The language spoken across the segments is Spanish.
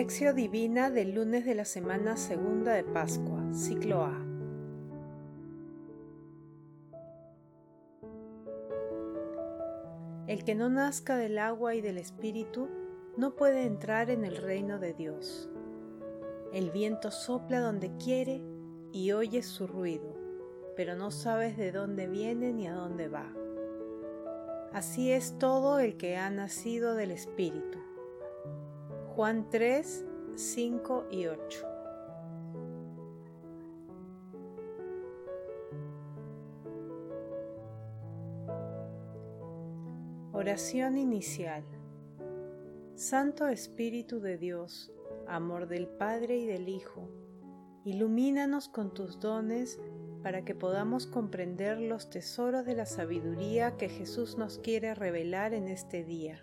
Lección Divina del lunes de la semana segunda de Pascua, ciclo A. El que no nazca del agua y del Espíritu no puede entrar en el reino de Dios. El viento sopla donde quiere y oyes su ruido, pero no sabes de dónde viene ni a dónde va. Así es todo el que ha nacido del Espíritu. Juan 3, 5 y 8. Oración inicial. Santo Espíritu de Dios, amor del Padre y del Hijo, ilumínanos con tus dones para que podamos comprender los tesoros de la sabiduría que Jesús nos quiere revelar en este día.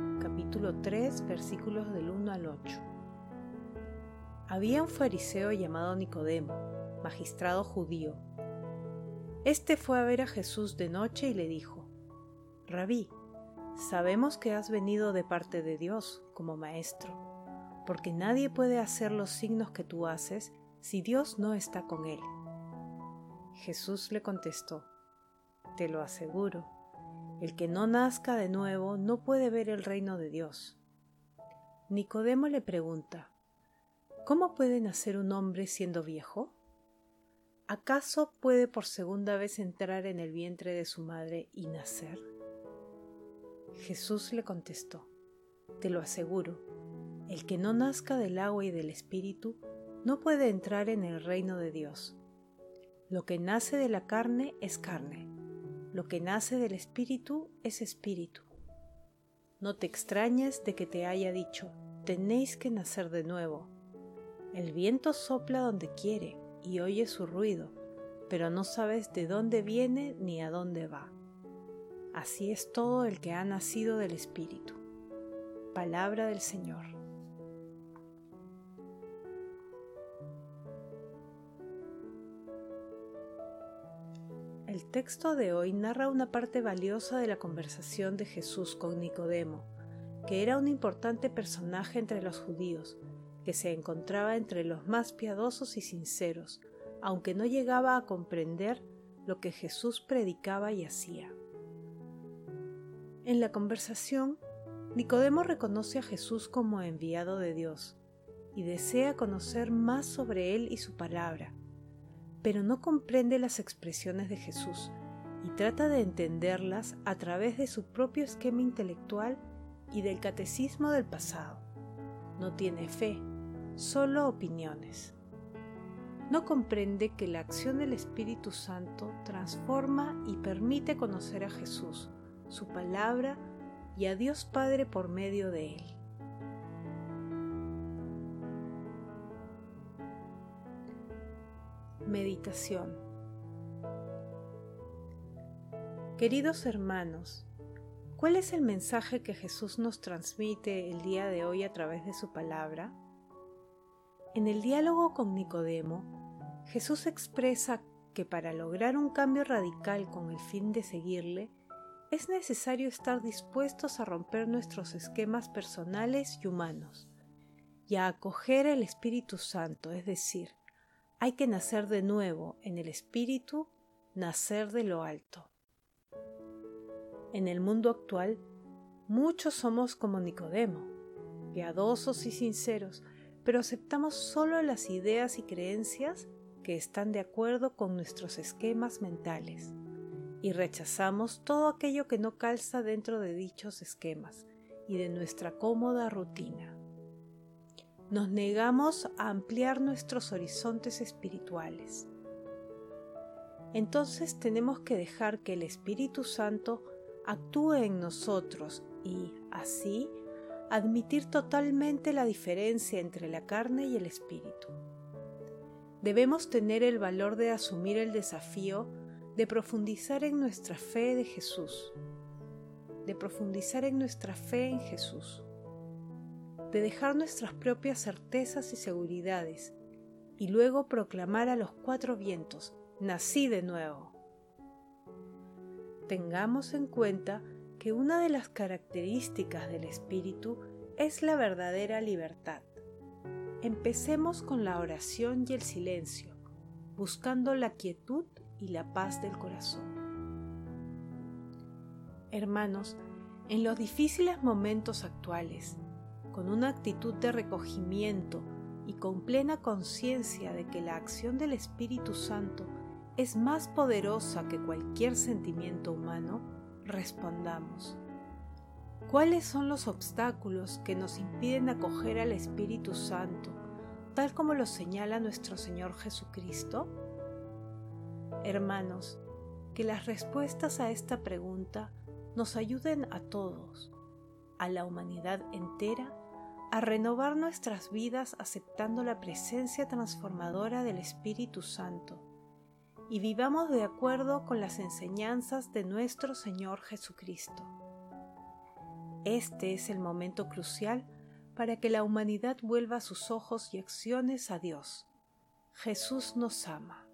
capítulo 3, versículos del 1 al 8. Había un fariseo llamado Nicodemo, magistrado judío. Este fue a ver a Jesús de noche y le dijo, Rabí, sabemos que has venido de parte de Dios como maestro, porque nadie puede hacer los signos que tú haces si Dios no está con él. Jesús le contestó, Te lo aseguro, el que no nazca de nuevo no puede ver el reino de Dios. Nicodemo le pregunta, ¿Cómo puede nacer un hombre siendo viejo? ¿Acaso puede por segunda vez entrar en el vientre de su madre y nacer? Jesús le contestó, Te lo aseguro, el que no nazca del agua y del Espíritu no puede entrar en el reino de Dios. Lo que nace de la carne es carne, lo que nace del espíritu es espíritu. No te extrañes de que te haya dicho, tenéis que nacer de nuevo. El viento sopla donde quiere y oye su ruido, pero no sabes de dónde viene ni a dónde va. Así es todo el que ha nacido del Espíritu. Palabra del Señor. El texto de hoy narra una parte valiosa de la conversación de Jesús con Nicodemo, que era un importante personaje entre los judíos, que se encontraba entre los más piadosos y sinceros, aunque no llegaba a comprender lo que Jesús predicaba y hacía. En la conversación, Nicodemo reconoce a Jesús como enviado de Dios y desea conocer más sobre él y su palabra, pero no comprende las expresiones de Jesús y trata de entenderlas a través de su propio esquema intelectual y del catecismo del pasado. No tiene fe, solo opiniones. No comprende que la acción del Espíritu Santo transforma y permite conocer a Jesús, su palabra y a Dios Padre por medio de él. Meditación Queridos hermanos, ¿cuál es el mensaje que Jesús nos transmite el día de hoy a través de su palabra? En el diálogo con Nicodemo, Jesús expresa que para lograr un cambio radical con el fin de seguirle, es necesario estar dispuestos a romper nuestros esquemas personales y humanos y a acoger el Espíritu Santo, es decir, hay que nacer de nuevo en el espíritu, nacer de lo alto. En el mundo actual, muchos somos como Nicodemo, piadosos y sinceros, pero aceptamos solo las ideas y creencias que están de acuerdo con nuestros esquemas mentales y rechazamos todo aquello que no calza dentro de dichos esquemas y de nuestra cómoda rutina nos negamos a ampliar nuestros horizontes espirituales. Entonces tenemos que dejar que el Espíritu Santo actúe en nosotros y, así, admitir totalmente la diferencia entre la carne y el espíritu. Debemos tener el valor de asumir el desafío de profundizar en nuestra fe de Jesús, de profundizar en nuestra fe en Jesús, de dejar nuestras propias certezas y seguridades y luego proclamar a los cuatro vientos, nací de nuevo. Tengamos en cuenta que una de las características del Espíritu es la verdadera libertad. Empecemos con la oración y el silencio, buscando la quietud y la paz del corazón. Hermanos, en los difíciles momentos actuales, con una actitud de recogimiento y con plena conciencia de que la acción del Espíritu Santo es más poderosa que cualquier sentimiento humano, respondamos. ¿Cuáles son los obstáculos que nos impiden acoger al Espíritu Santo, tal como lo señala nuestro Señor Jesucristo? Hermanos, que las respuestas a esta pregunta nos ayuden a todos, a la humanidad entera, a renovar nuestras vidas aceptando la presencia transformadora del Espíritu Santo y vivamos de acuerdo con las enseñanzas de nuestro Señor Jesucristo. Este es el momento crucial para que la humanidad vuelva sus ojos y acciones a Dios. Jesús nos ama.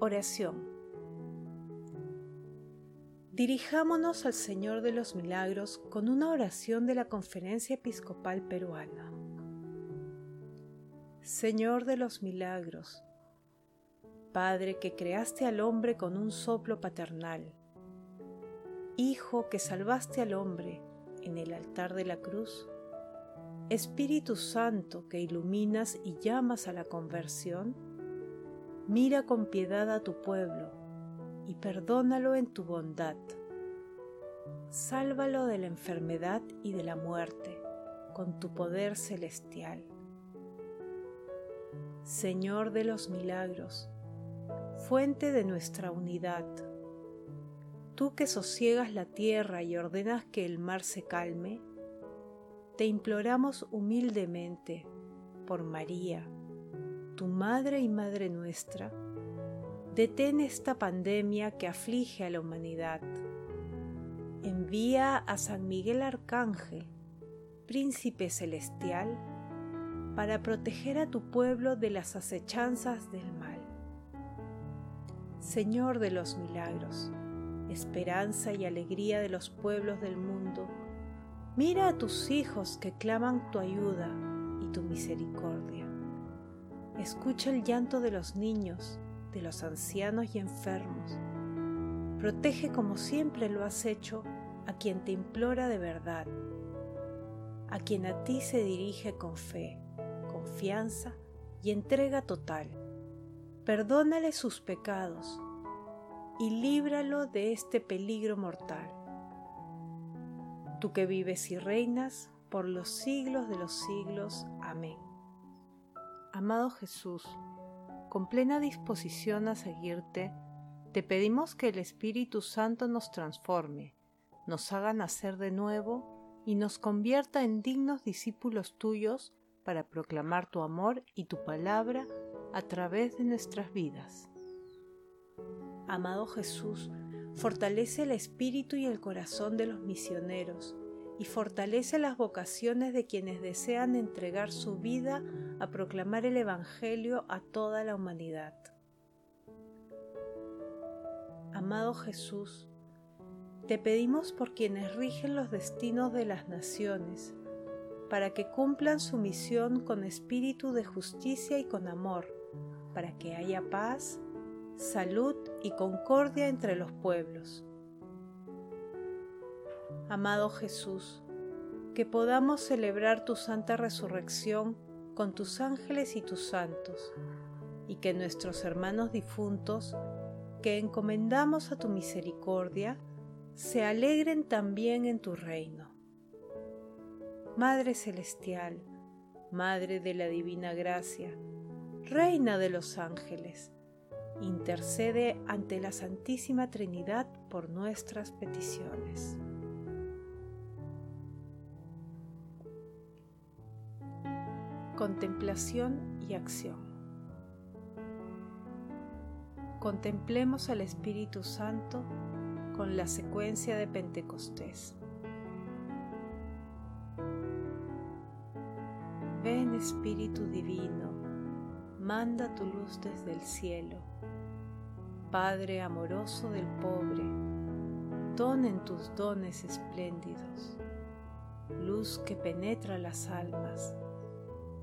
Oración. Dirijámonos al Señor de los Milagros con una oración de la Conferencia Episcopal Peruana. Señor de los Milagros, Padre que creaste al hombre con un soplo paternal, Hijo que salvaste al hombre en el altar de la cruz, Espíritu Santo que iluminas y llamas a la conversión, Mira con piedad a tu pueblo y perdónalo en tu bondad. Sálvalo de la enfermedad y de la muerte con tu poder celestial. Señor de los milagros, fuente de nuestra unidad, tú que sosiegas la tierra y ordenas que el mar se calme, te imploramos humildemente por María, tu Madre y Madre nuestra, detén esta pandemia que aflige a la humanidad. Envía a San Miguel Arcángel, príncipe celestial, para proteger a tu pueblo de las acechanzas del mal. Señor de los milagros, esperanza y alegría de los pueblos del mundo, mira a tus hijos que claman tu ayuda y tu misericordia. Escucha el llanto de los niños, de los ancianos y enfermos. Protege como siempre lo has hecho a quien te implora de verdad, a quien a ti se dirige con fe, confianza y entrega total. Perdónale sus pecados y líbralo de este peligro mortal. Tú que vives y reinas por los siglos de los siglos. Amén. Amado Jesús, con plena disposición a seguirte, te pedimos que el Espíritu Santo nos transforme, nos haga nacer de nuevo y nos convierta en dignos discípulos tuyos para proclamar tu amor y tu palabra a través de nuestras vidas. Amado Jesús, fortalece el espíritu y el corazón de los misioneros y fortalece las vocaciones de quienes desean entregar su vida a proclamar el Evangelio a toda la humanidad. Amado Jesús, te pedimos por quienes rigen los destinos de las naciones, para que cumplan su misión con espíritu de justicia y con amor, para que haya paz, salud y concordia entre los pueblos amado Jesús, que podamos celebrar tu santa resurrección con tus ángeles y tus santos, y que nuestros hermanos difuntos, que encomendamos a tu misericordia, se alegren también en tu reino. Madre Celestial, Madre de la Divina Gracia, Reina de los ángeles, intercede ante la Santísima Trinidad por nuestras peticiones. Contemplación y acción. Contemplemos al Espíritu Santo con la secuencia de Pentecostés. Ven Espíritu Divino, manda tu luz desde el cielo. Padre amoroso del pobre, donen tus dones espléndidos, luz que penetra las almas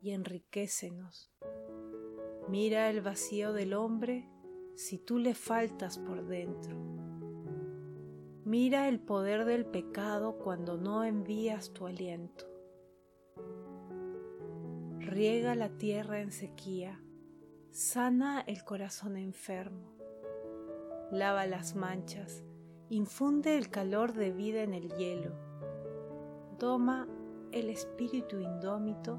y enriquecenos. Mira el vacío del hombre si tú le faltas por dentro. Mira el poder del pecado cuando no envías tu aliento. Riega la tierra en sequía, sana el corazón enfermo, lava las manchas, infunde el calor de vida en el hielo, toma el espíritu indómito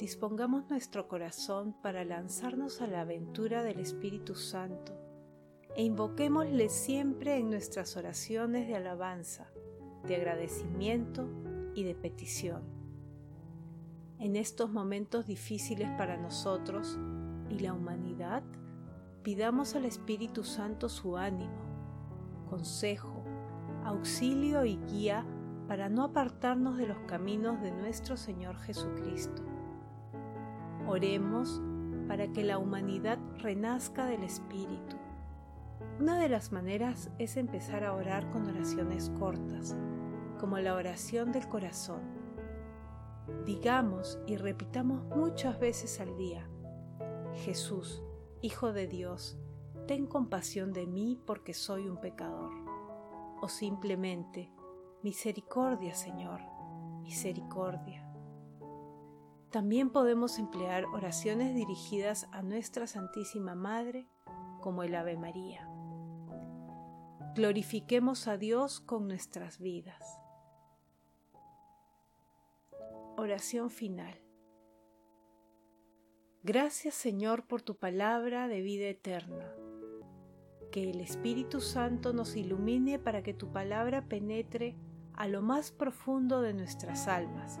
dispongamos nuestro corazón para lanzarnos a la aventura del Espíritu Santo e invoquémosle siempre en nuestras oraciones de alabanza, de agradecimiento y de petición. En estos momentos difíciles para nosotros y la humanidad, pidamos al Espíritu Santo su ánimo, consejo, auxilio y guía para no apartarnos de los caminos de nuestro Señor Jesucristo Oremos para que la humanidad renazca del Espíritu. Una de las maneras es empezar a orar con oraciones cortas, como la oración del corazón. Digamos y repitamos muchas veces al día, Jesús, Hijo de Dios, ten compasión de mí porque soy un pecador. O simplemente, misericordia Señor, misericordia. También podemos emplear oraciones dirigidas a nuestra Santísima Madre, como el Ave María. Glorifiquemos a Dios con nuestras vidas. Oración final. Gracias Señor por tu palabra de vida eterna. Que el Espíritu Santo nos ilumine para que tu palabra penetre a lo más profundo de nuestras almas